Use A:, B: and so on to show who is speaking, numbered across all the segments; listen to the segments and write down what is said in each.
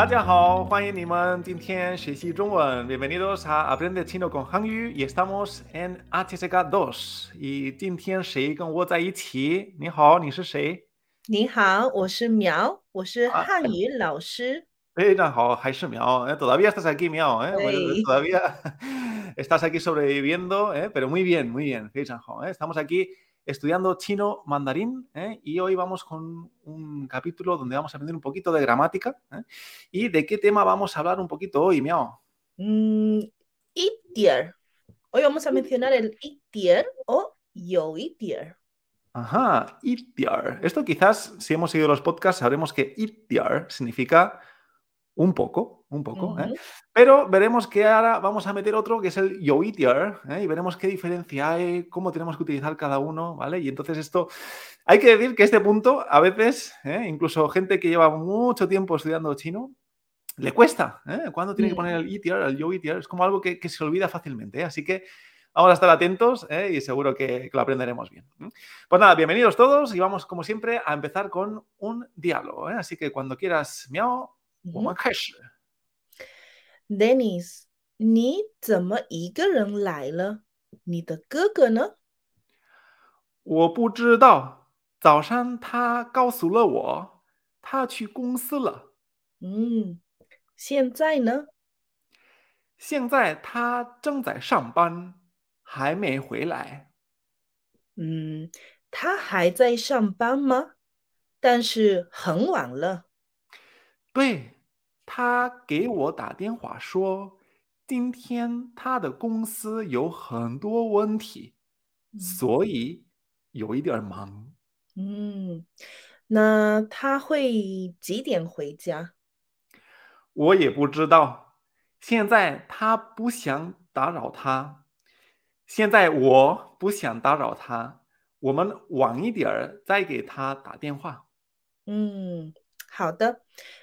A: 大家好，欢迎你们今天学习中文，bienvenidos a Aprende Chino con Hangyu y estamos en HSK 2。y 今天谁跟我在一起？你好，你是谁？
B: 你好，我是苗，我是汉语老师。
A: 非常好，还是苗，eh? todavía estás aquí, Miao, ¿eh? todavía estás aquí sobreviviendo, ¿eh? pero muy bien, muy bien, ¿eh? estamos aquí estudiando chino mandarín ¿eh? y hoy vamos con un capítulo donde vamos a aprender un poquito de gramática. ¿eh? ¿Y de qué tema vamos a hablar un poquito hoy, Miao?
B: Mm, itier. Hoy vamos a mencionar el itier o yo itier.
A: Ajá, itier. Esto quizás, si hemos seguido los podcasts, sabremos que itier significa un poco, un poco. ¿eh? Pero veremos que ahora vamos a meter otro que es el Yoitier ¿eh? y veremos qué diferencia hay, cómo tenemos que utilizar cada uno, ¿vale? Y entonces esto, hay que decir que este punto a veces, ¿eh? incluso gente que lleva mucho tiempo estudiando chino, le cuesta. ¿Cuándo tiene que poner el Itier, el Yoitier? Es como algo que, se olvida fácilmente. Así que vamos a estar atentos y seguro que, lo aprenderemos bien. Pues nada, bienvenidos todos y vamos como siempre a empezar con un diálogo. Así que cuando quieras, miau, 我们开始。
B: Dennis，你怎么一个人来了？你的哥哥呢？
A: 我不知道，早上他告诉了我，他去公司了。
B: 嗯，现在呢？
A: 现在他正在上班，还没回来。
B: 嗯，他还在上班吗？但是很晚了。
A: 对，他给我打电话说，今天他的公司有很多问题，所以有一点忙。
B: 嗯，那他会几点回家？
A: 我也不知道。现在他不想打扰他，现在我不想打扰他，我们晚一点儿再给他打电话。
B: 嗯。好的，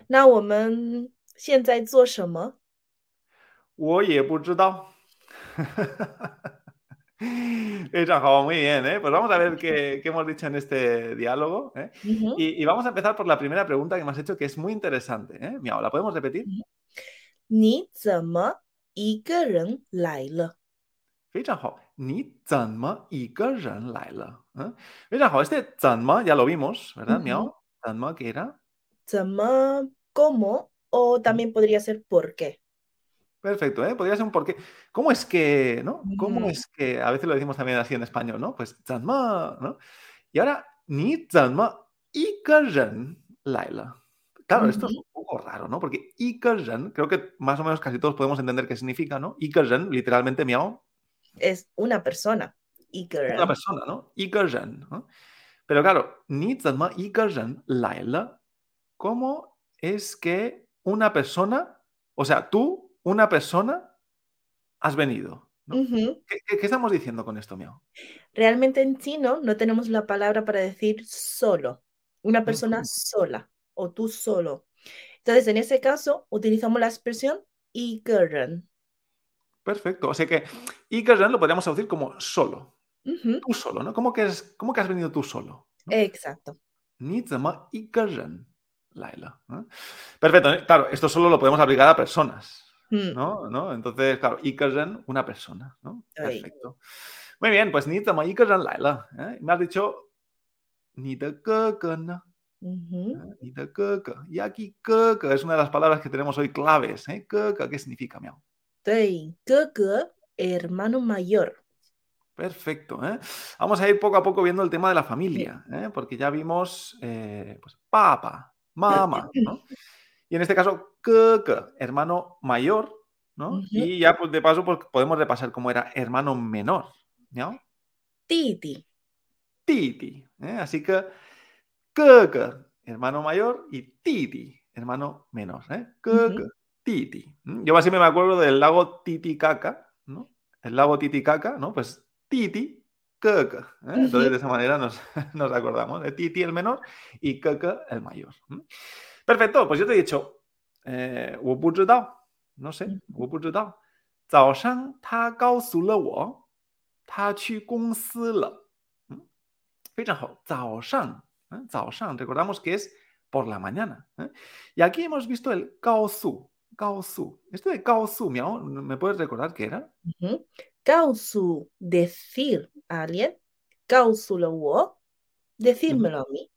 B: 那我们现在做什么？
A: 我也不知道。非常好，muy bien, ¿eh? Pues vamos a ver qué, qué hemos dicho en este diálogo. ¿eh? y, y, vamos a empezar por la primera pregunta que me has hecho, que es muy interesante. ¿eh? Miau, ¿la podemos repetir?
B: 你怎么一个人来了？
A: 非常好，你怎么一个人来了？嗯，非常好，este 怎么 ya lo vimos, ¿verdad? Miau, 怎么 qué era?
B: ¿Cómo? ¿Cómo? O también podría ser por qué.
A: Perfecto, ¿eh? Podría ser un por qué. ¿Cómo es que, no? ¿Cómo es que, a veces lo decimos también así en español, ¿no? Pues, ¿no? Y ahora, ni y Laila. Claro, esto es un poco raro, ¿no? Porque ren, creo que más o menos casi todos podemos entender qué significa, ¿no? ren, literalmente, miau.
B: Es una persona.
A: Una persona, ¿no? ren, ¿no? Pero claro, ni ren Laila ¿Cómo es que una persona, o sea, tú, una persona, has venido? ¿Qué, estamos diciendo con esto, Miao?
B: Realmente en chino no tenemos la palabra para decir solo, una persona sola o tú solo. Entonces, en ese caso, utilizamos la expresión ren.
A: Perfecto. O sea que ren lo podríamos traducir como solo. Tú solo, ¿no? ¿Cómo que, es, ¿Cómo que has venido tú solo?
B: Exacto.
A: Ni ren. Laila. Perfecto, ¿eh? claro, esto solo lo podemos aplicar a personas, hmm. ¿no? ¿no? Entonces, claro, Ikerren, una persona, ¿no? Perfecto. Muy bien, pues ni tama Ikerren Laila. ¿eh? Me has dicho ni de ¿no? Ni de Y aquí es una de las palabras que tenemos hoy claves. ¿eh? ¿qué significa, miau?
B: hermano mayor.
A: Perfecto. ¿eh? Vamos a ir poco a poco viendo el tema de la familia, ¿eh? porque ya vimos eh, pues, papa, mamá, ¿no? Y en este caso, que, hermano mayor, ¿no? Y ya pues, de paso pues, podemos repasar cómo era hermano menor, ¿no?
B: Titi.
A: Titi. ¿eh? Así que, que, hermano mayor y Titi, hermano menor, ¿eh? Que, Titi. Yo así me acuerdo del lago Titicaca, ¿no? El lago Titicaca, ¿no? Pues Titi ¿eh? Entonces, de esa manera nos, acordamos de Titi el menor y Keke el mayor. Perfecto, pues yo te he dicho, eh, no sé, ¿eh? recordamos que es por la mañana. ¿eh? Y aquí hemos visto el Kaosu. Kaosu. Esto de Kaosu, ¿me puedes recordar qué era? Uh -huh.
B: Kaosu, decir a alguien. Kaosu lo wo, decírmelo a mí.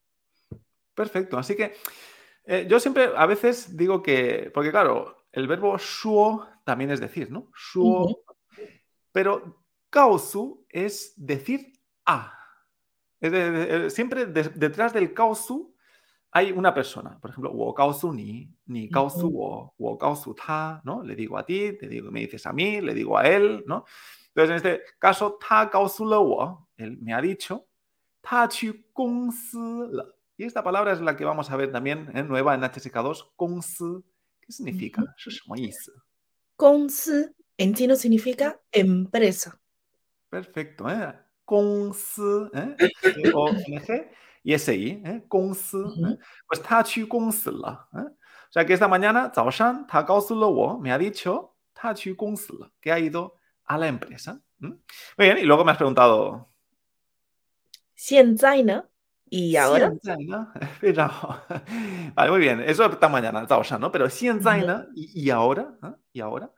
A: Perfecto, así que eh, yo siempre a veces digo que, porque claro, el verbo shuo también es decir, ¿no? Shuo, pero kaosu es decir a. siempre detrás del kaosu hay una persona, por ejemplo, wo kaosu ni, ni kaosu wo, wo kaosu ta, ¿no? Le digo a ti, te digo, me dices a mí, le digo a él, ¿no? Entonces, en este caso, ta él me ha dicho, ta. Y esta palabra es la que vamos a ver también en nueva en HSK2, gong ¿Qué significa?
B: Gong en chino significa empresa.
A: Perfecto, ¿eh? Gong ¿eh? o y ese I, ¿eh? Gong ¿eh? Pues ta chu gong ¿eh? O sea que esta mañana, Zhao Shan, ta me ha dicho, ta chu gong que ha ido a la empresa. Muy bien, y luego me has preguntado. ¿Sienzaina?
B: ¿Y ahora?
A: Vale, muy bien. Eso está mañana, está ya, ¿no? Pero ¿sienzaina? ¿Y, ¿Y ahora? ¿ah? ¿Y ahora?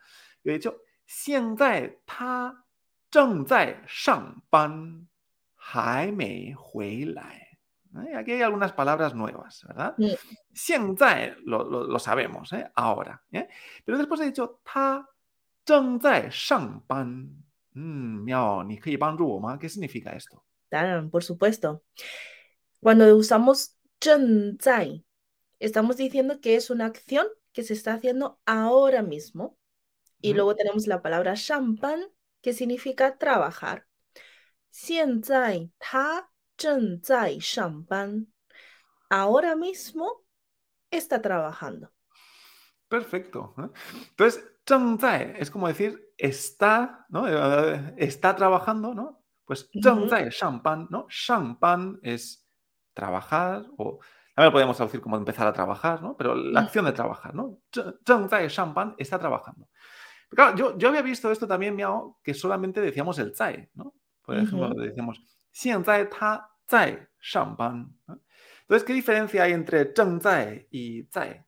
A: Yo he dicho, ¿sienzai ta zheng zai shang ban hai mei hui lai? ¿Eh? Aquí hay algunas palabras nuevas, ¿verdad? Sí. Lo, lo, lo, sabemos, ¿eh? ahora. ¿eh? Pero después he dicho ta zhengzai shangban. Mm, miao, ¿ni ¿Qué significa esto?
B: Claro, por supuesto. Cuando usamos zhengzai, estamos diciendo que es una acción que se está haciendo ahora mismo. Y luego tenemos la palabra champán, que significa trabajar. 现在他正在上班. Ahora mismo está trabajando.
A: Perfecto. ¿eh? Entonces, 正在 es como decir está, ¿no? Eh, está trabajando, ¿no? Pues 正在上班, ¿no? 上班 es trabajar o también lo podemos traducir como empezar a trabajar, ¿no? Pero la acción de trabajar, ¿no? 正在上班 está trabajando. Claro, yo, yo había visto esto también, Miao, que solamente decíamos el zai, ¿no? Por ejemplo, decíamos 现在他在上班. Entonces, ¿qué diferencia hay entre 正在 y 在?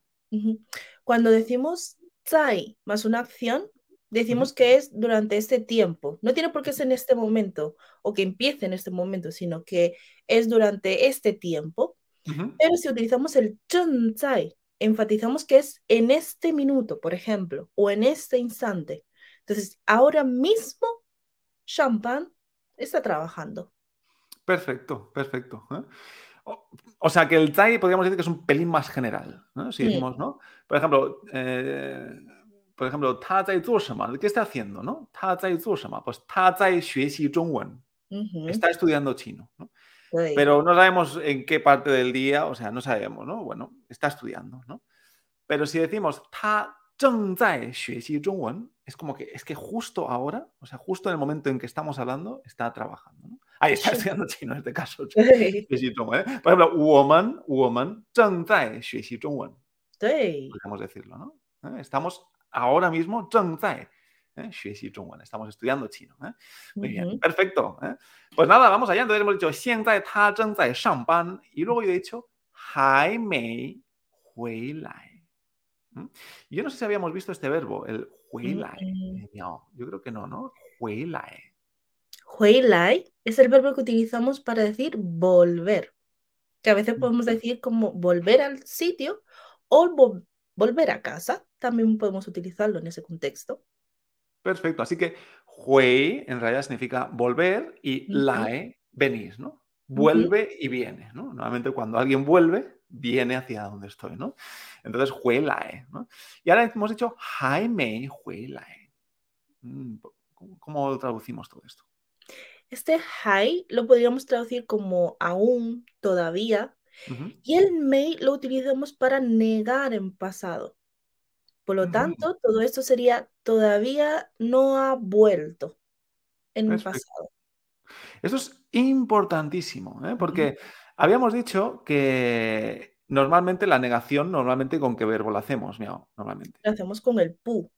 B: Cuando decimos time más una acción, decimos que es durante este tiempo. No tiene por qué ser en este momento o que empiece en este momento, sino que es durante este tiempo. Pero si utilizamos el chonzai, enfatizamos que es en este minuto, por ejemplo, o en este instante. Entonces, ahora mismo, champán está trabajando.
A: Perfecto, perfecto. ¿eh? O, sea que el Tai podríamos decir que es un pelín más general. ¿no? Si decimos, ¿no? Por ejemplo, eh, por ejemplo, ¿qué está haciendo? ¿no? Pues Está estudiando chino. ¿no? Pero no sabemos en qué parte del día, o sea, no sabemos, ¿no? Bueno, está estudiando, ¿no? Pero si decimos ta es como que es que justo ahora, o sea, justo en el momento en que estamos hablando, está trabajando. ¿no? Ahí está estudiando chino en este caso. ¿eh? Por ejemplo, woman, woman, 正在学习中文. Podemos decirlo, ¿no? ¿Eh? Estamos ahora mismo 正在 ¿eh? Estamos estudiando chino. ¿eh? Muy bien, perfecto. ¿eh? Pues nada, vamos allá. Entonces hemos dicho 现在他正在上班 y luego yo he dicho 还没回来. Yo no sé si habíamos visto este verbo, el 回来. Yo creo que no, ¿no? 回来.
B: 回来 es el verbo que utilizamos para decir volver. Que a veces podemos decir como volver al sitio o volver a casa. También podemos utilizarlo en ese contexto.
A: Perfecto. Así que hui en realidad significa volver y lae, venir, ¿no? Vuelve y viene, ¿no? Normalmente cuando alguien vuelve, viene hacia donde estoy, ¿no? Entonces, hui lae, ¿no? Y ahora hemos dicho hai mei hui lae. Mm, ¿Cómo traducimos todo esto?
B: Este hai lo podríamos traducir como aún, todavía, y el mei lo utilizamos para negar en pasado. Por lo tanto, todo esto sería todavía no ha vuelto en el pasado.
A: Eso es importantísimo, ¿eh? porque habíamos dicho que normalmente la negación, normalmente con qué verbo la hacemos, normalmente.
B: La hacemos con el pu.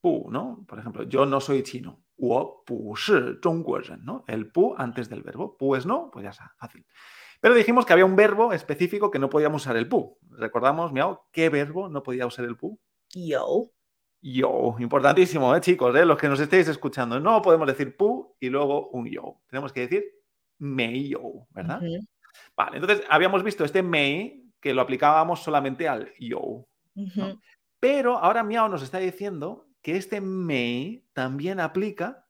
A: Pu, ¿no? Por ejemplo, yo no soy chino o ¿no? El pu antes del verbo. Pues no, pues ya está, fácil. Pero dijimos que había un verbo específico que no podíamos usar el pu. ¿Recordamos, Miao, qué verbo no podía usar el pu?
B: Yo.
A: Yo, importantísimo, ¿eh, chicos, eh, los que nos estéis escuchando. No podemos decir pu y luego un yo. Tenemos que decir me yo, ¿verdad? Vale, entonces habíamos visto este me que lo aplicábamos solamente al yo. Pero ahora Miao nos está diciendo que este me también aplica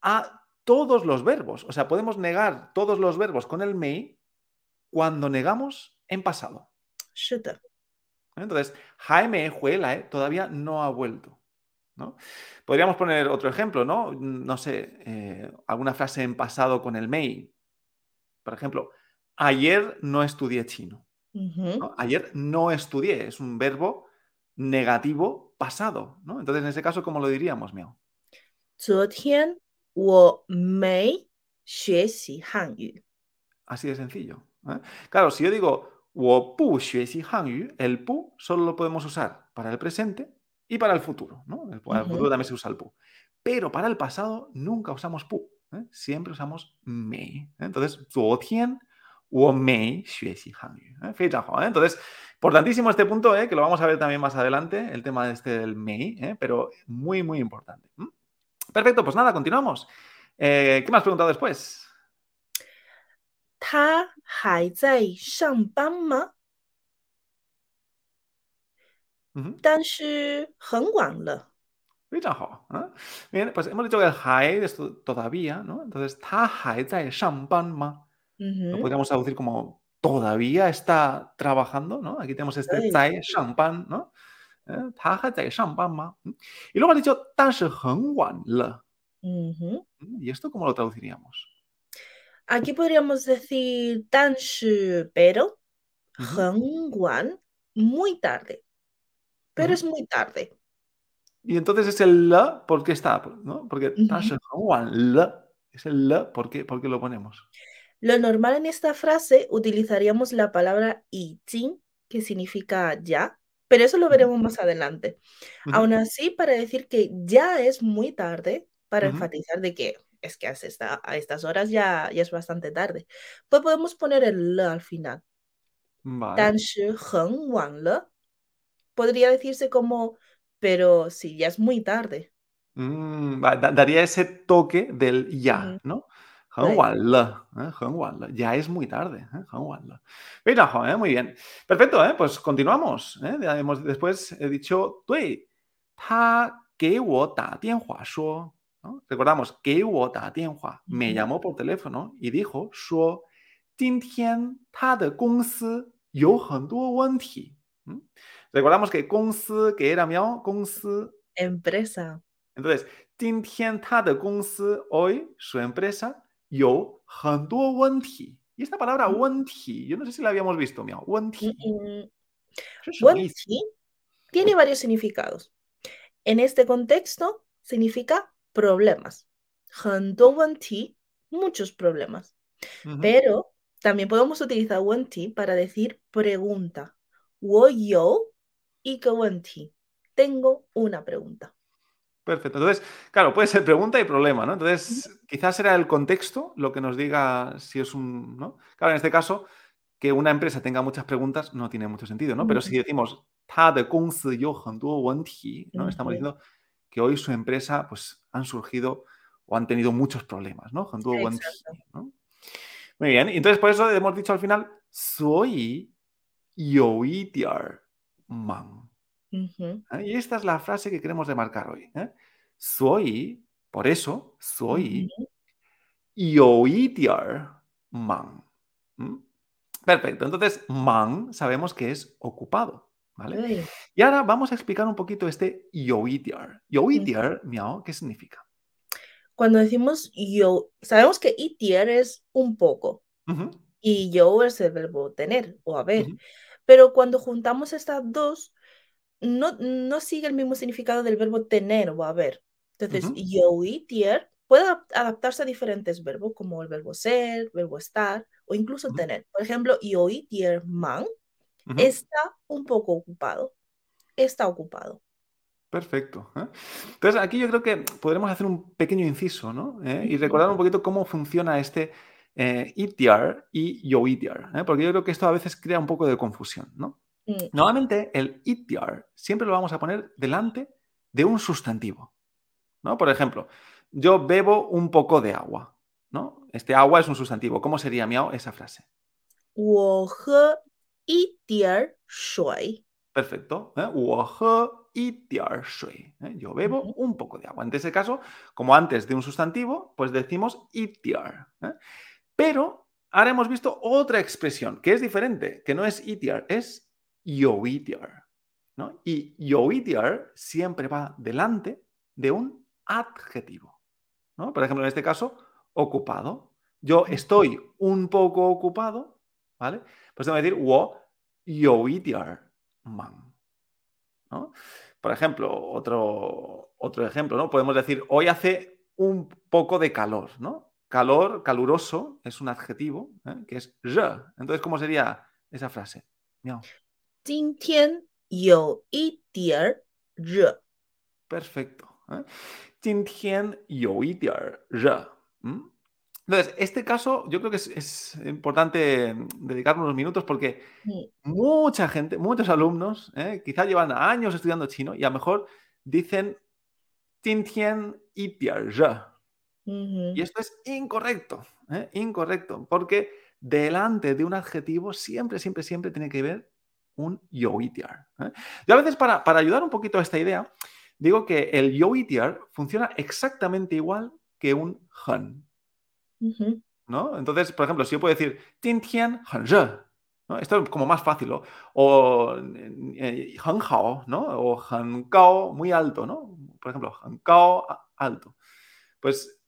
A: a todos los verbos. O sea, podemos negar todos los verbos con el me cuando negamos en pasado. Entonces, Jaime Juela todavía no ha vuelto. ¿no? Podríamos poner otro ejemplo, ¿no? No sé, eh, alguna frase en pasado con el mei. Por ejemplo, ayer no estudié chino. Ayer no estudié, es un verbo negativo pasado, ¿no? Entonces, en ese caso, ¿cómo lo diríamos, Miao? Así de sencillo. ¿eh? Claro, si yo digo el pu solo lo podemos usar para el presente y para el futuro. ¿no? Para el futuro también se usa el pu. Pero para el pasado nunca usamos pu. ¿eh? Siempre usamos mei. ¿eh? Entonces, 昨天我没学习汉语. Entonces, importantísimo este punto, que lo vamos a ver también más adelante, el tema de este del mei, pero muy, muy importante. Perfecto, pues nada, continuamos. ¿Qué me has preguntado después?
B: 他还在上班吗？
A: 嗯，
B: 但是很晚了。
A: 非常好啊！Bien, pues hemos dicho que el hay es todavía, ¿no? Entonces, ¿ta hai zai shangban ma? Lo podríamos traducir como todavía está trabajando, ¿no? Aquí tenemos este sí. zai ¿no? ¿Eh? Y luego has dicho, uh ¿Y esto cómo lo traduciríamos?
B: Aquí podríamos decir tan pero uh muy tarde. Pero es muy tarde.
A: Y entonces es el la porque está, ¿no? Porque tan es el la, porque, porque lo ponemos.
B: Lo normal en esta frase utilizaríamos la palabra itin, que significa ya, pero eso lo veremos más adelante. Aún así, para decir que ya es muy tarde, para enfatizar de que es que a, estas horas ya, ya es bastante tarde. Pues podemos poner el le al final.
A: Vale.
B: Podría decirse como, pero si ya es muy tarde.
A: Mm, daría ese toque del ya, ¿no? ¿eh? Ya es muy tarde. ¿eh? Muy bien. Perfecto, ¿eh? pues continuamos. Después he dicho, 对，他给我打电话说 Recordamos que me llamó por teléfono y dijo, Recordamos que que era miao,
B: Empresa.
A: Entonces, hoy su empresa yo Y esta palabra wenti, yo no sé si la habíamos visto, miao. Wenti.
B: tiene varios significados. En este contexto significa problemas. muchos problemas. Pero también podemos utilizar wenti para decir pregunta. yo y que Tengo una pregunta.
A: Perfecto. Entonces, claro, puede ser pregunta y problema, ¿no? Entonces, quizás será el contexto lo que nos diga si es un, ¿no? Claro, en este caso, que una empresa tenga muchas preguntas no tiene mucho sentido, ¿no? Pero si decimos, ta de ¿no? Estamos diciendo que hoy su empresa pues, han surgido o han tenido muchos problemas, ¿no? Muy bien, entonces por eso hemos dicho al final, soy yo man. ¿Eh? Y esta es la frase que queremos remarcar hoy. ¿eh? Soy, por eso, soy yo man. Perfecto, entonces man sabemos que es ocupado. Y ahora vamos a explicar un poquito este yoitiar. Yoitiar, miao, ¿qué significa?
B: Cuando decimos yo, sabemos que itiar es un poco y yo es el verbo tener o haber, pero cuando juntamos estas dos, no, no sigue el mismo significado del verbo tener o haber. Entonces, yoitiar puede adaptarse a diferentes verbos como el verbo ser, verbo estar o incluso tener. Por ejemplo, yoitiar man está un poco ocupado. Está ocupado.
A: Perfecto. ¿eh? Entonces, aquí yo creo que podremos hacer un pequeño inciso, ¿no? ¿Eh? Y recordar un poquito cómo funciona este eh, ETR y YoETR, ¿eh? porque yo creo que esto a veces crea un poco de confusión, ¿no?
B: Mm.
A: Normalmente el ETR siempre lo vamos a poner delante de un sustantivo, ¿no? Por ejemplo, yo bebo un poco de agua, ¿no? Este agua es un sustantivo. ¿Cómo sería miau esa frase?
B: 我喝一点儿水。
A: Perfecto. ¿eh? 我喝一点儿水, ¿eh? Yo bebo
B: Ujú.
A: un poco de agua. En ese caso, como antes de un sustantivo, pues decimos 一点儿, ¿eh? Pero ahora hemos visto otra expresión que es diferente, que no es 一点儿, es Yovidiar. ¿no? Y Yovidiar siempre va delante de un adjetivo. ¿no? Por ejemplo, en este caso, ocupado. Yo estoy un poco ocupado, ¿vale? Pues tengo que decir wo yoidiar man. ¿no? Por ejemplo, otro, otro ejemplo, ¿no? Podemos decir hoy hace un poco de calor, ¿no? Calor, caluroso, es un adjetivo, ¿eh? que es je. Entonces, ¿cómo sería esa frase?
B: 今天有一点儿热。
A: Perfecto. ¿eh? 今天有一点儿热. ¿m? Entonces, este caso yo creo que es, es importante dedicar unos minutos porque
B: Mm.
A: mucha gente, muchos alumnos, ¿eh? quizá llevan años estudiando chino y a lo mejor dicen 今天一点热.
B: Ujú.
A: Y esto es incorrecto, ¿eh? incorrecto, porque delante de un adjetivo siempre, siempre, siempre tiene que ver un Yo ¿eh? Yo a veces para, para ayudar un poquito a esta idea, digo que el Yo funciona exactamente igual que un Han. ¿no? Entonces, por ejemplo, si yo puedo decir Tin Tian Han ¿no? Esto es como más fácil. O eh, eh ¿no? O hankao muy alto, ¿no? Por ejemplo, hancao alto. Pues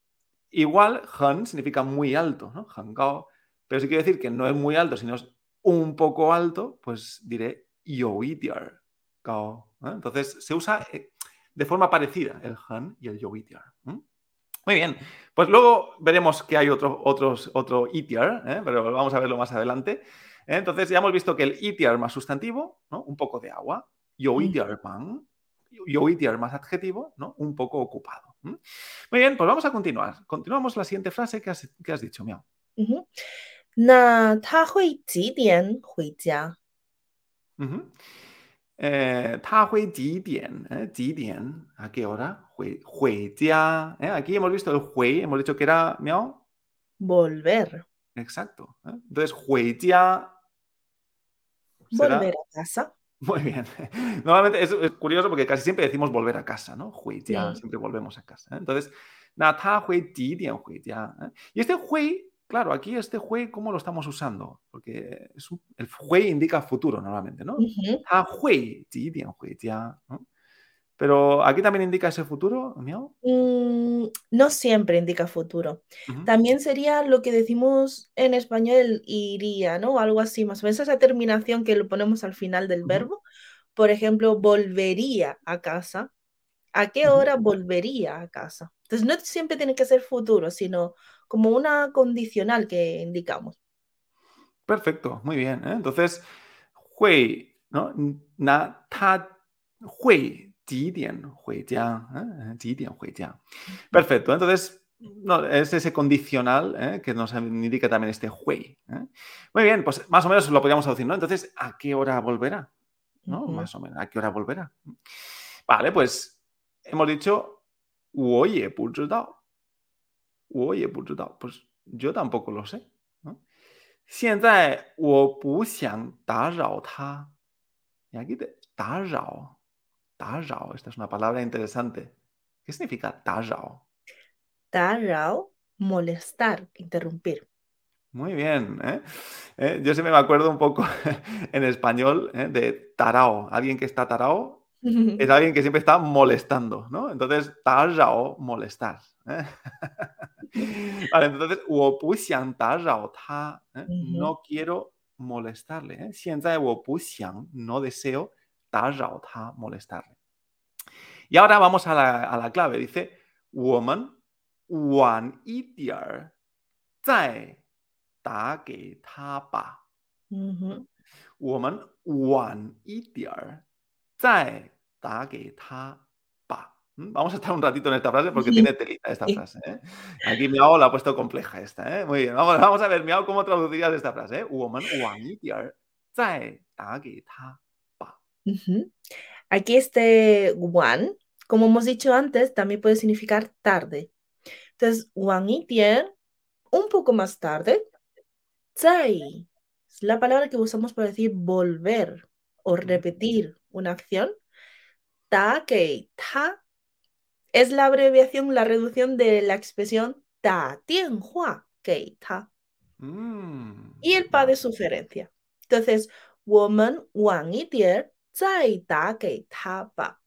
A: igual Han significa muy alto, ¿no? Hankao. Pero si sí quiero decir que no es muy alto, sino es un poco alto, pues diré Yoitiar. Cao. ¿eh? Entonces se usa eh, de forma parecida el Han y el Yoitiar. ¿eh? Muy bien, pues luego veremos que hay otro, otros, otro itiar, ¿eh? pero vamos a verlo más adelante. Entonces ya hemos visto que el itiar más sustantivo, ¿no? un poco de agua, yoitiar pan, yoitiar más adjetivo, ¿no? un poco ocupado. Muy bien, pues vamos a continuar. Continuamos la siguiente frase que has, que has dicho, Miau.
B: 那他会几点回家？
A: Ujú. Eh, 他会几点? ¿eh? 几点? ¿A qué hora? 回回家, ¿eh? Aquí hemos visto el hui, hemos dicho que era miau.
B: Volver.
A: Exacto. ¿eh? Entonces, 回家 será-
B: Volver a casa.
A: Muy bien. Normalmente es, es curioso porque casi siempre decimos volver a casa, ¿no? 回家,
B: Sí.
A: siempre volvemos a casa. ¿eh? Entonces, 那他会几点回家? ¿eh? Y este hui, claro, aquí este Hui, ¿cómo lo estamos usando? Porque el Hui indica futuro normalmente, ¿no? Ah, Hui, Ji bien, Hui ya. Pero aquí también indica ese futuro, Miao.
B: Mm, no siempre indica futuro. También sería lo que decimos en español iría, ¿no? Algo así, más o menos esa terminación que lo ponemos al final del verbo. Por ejemplo, volvería a casa. ¿a qué hora volvería a casa? Entonces, no siempre tiene que ser futuro, sino como una condicional que indicamos.
A: Perfecto, muy bien. ¿eh? Entonces, hui, ¿no? Na, ta, hui, ji dian, hui ya, ¿eh? ji dian, ya. Perfecto, entonces, es ese condicional ¿eh? que nos indica también este hui. ¿eh? Muy bien, pues más o menos lo podríamos decir, ¿no? Entonces, ¿a qué hora volverá? ¿No? Más o menos, ¿a qué hora volverá? Vale, pues hemos dicho, oye, oye, pues yo tampoco lo sé. ¿no? Y aquí te, esta es una palabra interesante. ¿Qué significa tarrao?
B: Tarrao, molestar, interrumpir.
A: Muy bien. ¿eh? eh yo siempre me acuerdo un poco en español eh, de tarao. Alguien que está tarao es alguien que siempre está molestando, ¿no? Entonces, o molestar. ¿eh? vale, entonces, ta, ¿eh? no quiero molestarle. ¿eh? no deseo o ta, molestarle. Y ahora vamos a la, a la clave. Dice, woman, wan dier, zai,
B: ta,
A: ge, ta, ba. Woman, wan dier, 再打给他 ¿Mm? Vamos a estar un ratito en esta frase porque tiene telita esta frase. ¿eh? Aquí Miao la ha puesto compleja esta. ¿eh? Muy bien, vamos, vamos a ver, Miao, ¿cómo traducirías esta frase? ¿eh?
B: Aquí este wan, como hemos dicho antes, también puede significar tarde. Entonces, wan un poco más tarde. Zai es la palabra que usamos para decir volver o repetir una acción. Ta, que ta es la abreviación, la reducción de la expresión ta tianhua que ta.
A: Mm,
B: Y el pa de sugerencia. Entonces, woman wan y tier zai ta que ta pa.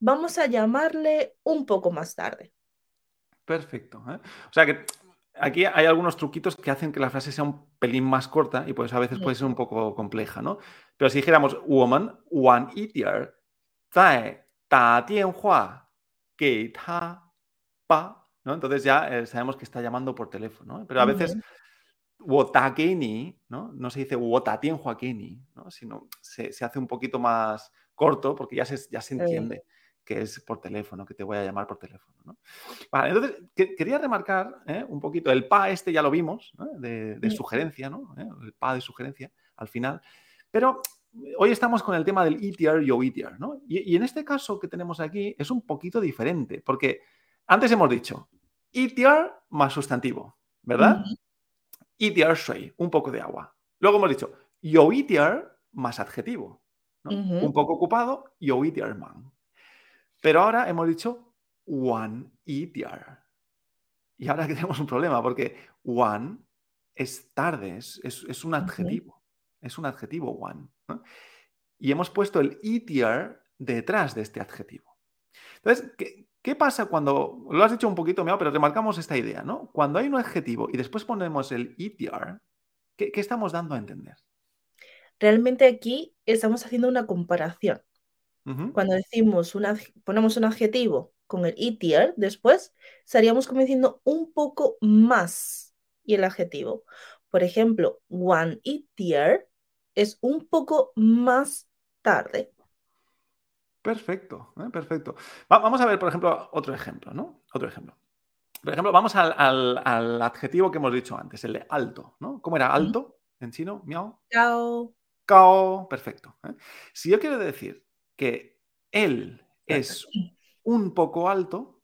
B: Vamos a llamarle un poco más tarde.
A: Perfecto. ¿eh? O sea que aquí hay algunos truquitos que hacen que la frase sea un pelín más corta y pues a veces puede ser un poco compleja, ¿no? Pero si dijéramos woman y tier zai ta tianhua que ta pa, ¿no? Entonces ya eh, sabemos que está llamando por teléfono. ¿eh? Pero a veces wotakeni, ¿no? No se dice wotatien ¿no? Sino se, se, hace un poquito más corto porque ya se, ya se entiende que es por teléfono, que te voy a llamar por teléfono. ¿no? Vale, entonces que, quería remarcar ¿eh? un poquito el pa este ya lo vimos, ¿no? de, de, sugerencia, ¿no? ¿Eh? El pa de sugerencia al final. Pero hoy estamos con el tema del ETR, yo ETR, ¿no? Y, y, en este caso que tenemos aquí es un poquito diferente, porque antes hemos dicho ETR más sustantivo, ¿verdad? Uh -huh. ETR shui, un poco de agua. Luego hemos dicho yo ETR más adjetivo, ¿no? Uh -huh. Un poco ocupado, yo ETR man. Pero ahora hemos dicho one ETR. Y ahora que tenemos un problema, porque one es tarde, es, es, es un adjetivo. Es un adjetivo one. ¿no? Y hemos puesto el ETR detrás de este adjetivo. Entonces, ¿qué, ¿qué, pasa cuando, lo has dicho un poquito, pero remarcamos esta idea, ¿no? Cuando hay un adjetivo y después ponemos el ETR, ¿qué, qué estamos dando a entender?
B: Realmente aquí estamos haciendo una comparación. Uh -huh. Cuando decimos una, ponemos un adjetivo con el ETR, después estaríamos como diciendo un poco más y el adjetivo. Por ejemplo, one ETR es un poco más tarde.
A: Perfecto, ¿eh? perfecto. Va, vamos a ver, por ejemplo, otro ejemplo, ¿no? Otro ejemplo. Por ejemplo, vamos al, al, al, adjetivo que hemos dicho antes, el de alto, ¿no? ¿Cómo era alto uh -huh. en chino? Miao.
B: Cao.
A: Cao, perfecto. ¿eh? Si yo quiero decir que él es un poco alto,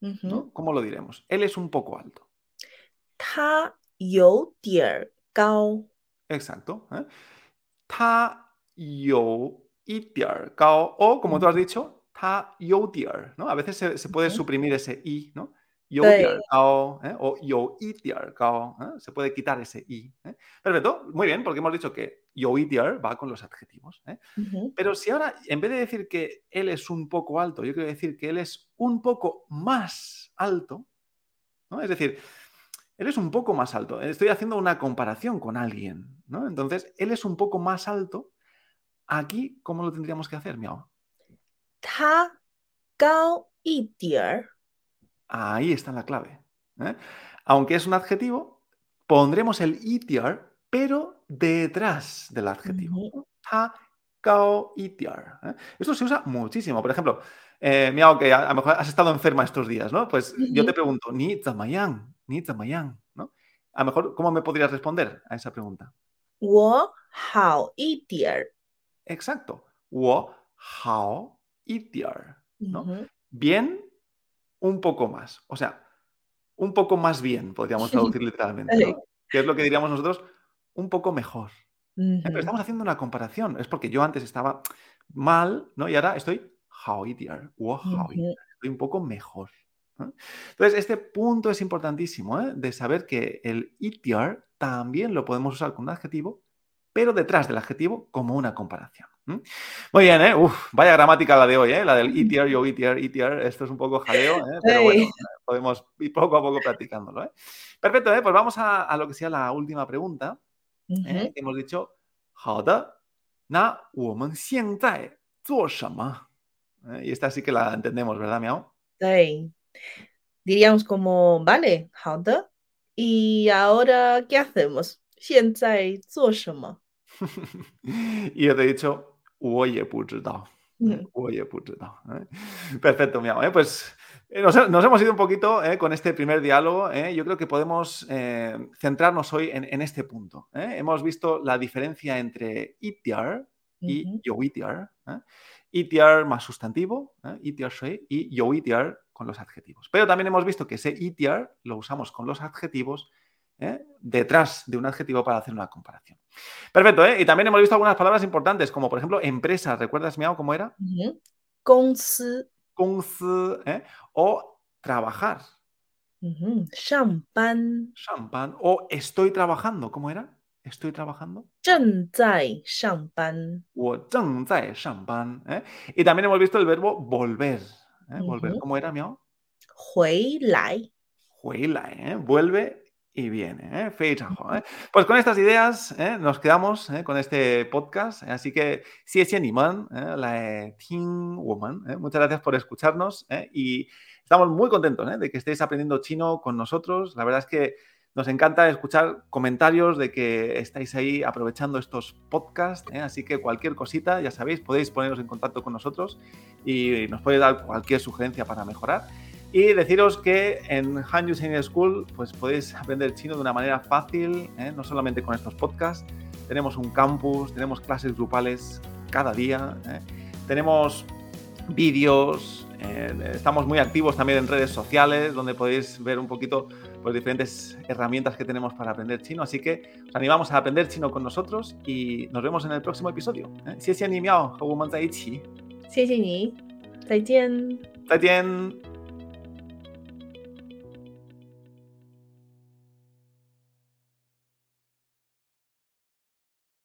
A: uh -huh. ¿no? ¿Cómo lo diremos? Él es un poco alto.
B: Ta you dier gao.
A: Exacto. ¿eh? Ta you gao. O, como tú has dicho, ta ¿no? A veces se, se puede suprimir ese i, ¿no? Yo ¿eh? o yo. ¿eh? Se puede quitar ese i. ¿eh? Perfecto, muy bien, porque hemos dicho que yo va con los adjetivos. Uh -huh. Pero si ahora, en vez de decir que él es un poco alto, yo quiero decir que él es un poco más alto, ¿no? Es decir, él es un poco más alto. Estoy haciendo una comparación con alguien, ¿no? Entonces, él es un poco más alto. Aquí, ¿cómo lo tendríamos que hacer, Miao?
B: Ta gao y dier.
A: Ahí está la clave. ¿eh? Aunque es un adjetivo, pondremos el itiar, pero detrás del adjetivo. Ta, cao, itiar. ¿eh? Esto se usa muchísimo. Por ejemplo, eh, miau, que a, lo mejor has estado enferma estos días, ¿no? Pues yo te pregunto, ni zamayang, ni zamayang, ¿no? A lo mejor, ¿cómo me podrías responder a esa pregunta?
B: Wo hao.
A: Exacto. Wo hao. ¿no? Uh -huh. Bien un poco más. O sea, un poco más bien, podríamos traducir literalmente. ¿no? Que es lo que diríamos nosotros, un poco mejor. Uh -huh. Pero estamos haciendo una comparación. Es porque yo antes estaba mal, ¿no? Y ahora estoy uh -huh. estoy un poco mejor. ¿no? Entonces, este punto es importantísimo, ¿eh? de saber que el itiar también lo podemos usar con un adjetivo, pero detrás del adjetivo como una comparación. Muy bien, ¿eh? Uf, vaya gramática la de hoy, ¿eh? La del ETR, yo ETR, ETR. Esto es un poco jaleo, ¿eh? Pero bueno, podemos ir poco a poco practicándolo, ¿eh? Perfecto, ¿eh? Pues vamos a, a lo que sea la última pregunta. Uh -huh. Hemos dicho, 好的，那我们现在做什么？ Y esta sí que la entendemos, ¿verdad, Miao?
B: Sí. Diríamos como, vale, how ¿Y ahora qué hacemos?
A: y yo te he dicho, oye, mm. ¿Eh? Oye, ¿eh? Perfecto, mi amor. ¿eh? Pues nos, hemos ido un poquito con este primer diálogo. Yo creo que podemos centrarnos hoy en, este punto. Hemos visto la diferencia entre ITR y uh -huh. Itiar más sustantivo, itiar y yoitiar con los adjetivos. Pero también hemos visto que ese itiar lo usamos con los adjetivos ¿eh? detrás de un adjetivo para hacer una comparación. Perfecto, ¿eh? Y también hemos visto algunas palabras importantes, como por ejemplo empresa. ¿Recuerdas, Miao, cómo era? ¿eh? O trabajar.
B: Champán.
A: Champán. O estoy trabajando. ¿Cómo era? ¿Estoy trabajando? ¿eh? Y también hemos visto el verbo volver. ¿eh? Volver. ¿Cómo era, Miao?
B: Lai.
A: ¿eh? Vuelve y viene. ¿eh? ¿eh? Pues con estas ideas ¿eh? nos quedamos ¿eh? con este podcast. Así que, si es Niman, la Teen Woman, muchas gracias por escucharnos y estamos muy contentos de que estéis aprendiendo chino con nosotros. La verdad es que nos encanta escuchar comentarios de que estáis ahí aprovechando estos podcasts. Así que cualquier cosita, ya sabéis, podéis poneros en contacto con nosotros y nos podéis dar cualquier sugerencia para mejorar. Y deciros que en Han Senior School pues podéis aprender chino de una manera fácil, ¿eh? no solamente con estos podcasts. Tenemos un campus, tenemos clases grupales cada día, ¿eh? tenemos vídeos, eh, estamos muy activos también en redes sociales donde podéis ver un poquito pues, diferentes herramientas que tenemos para aprender chino. Así que os animamos a aprender chino con nosotros y nos vemos en el próximo episodio. 谢谢你，妙，和我们在一起。
B: 谢谢你，再见。
A: 再见。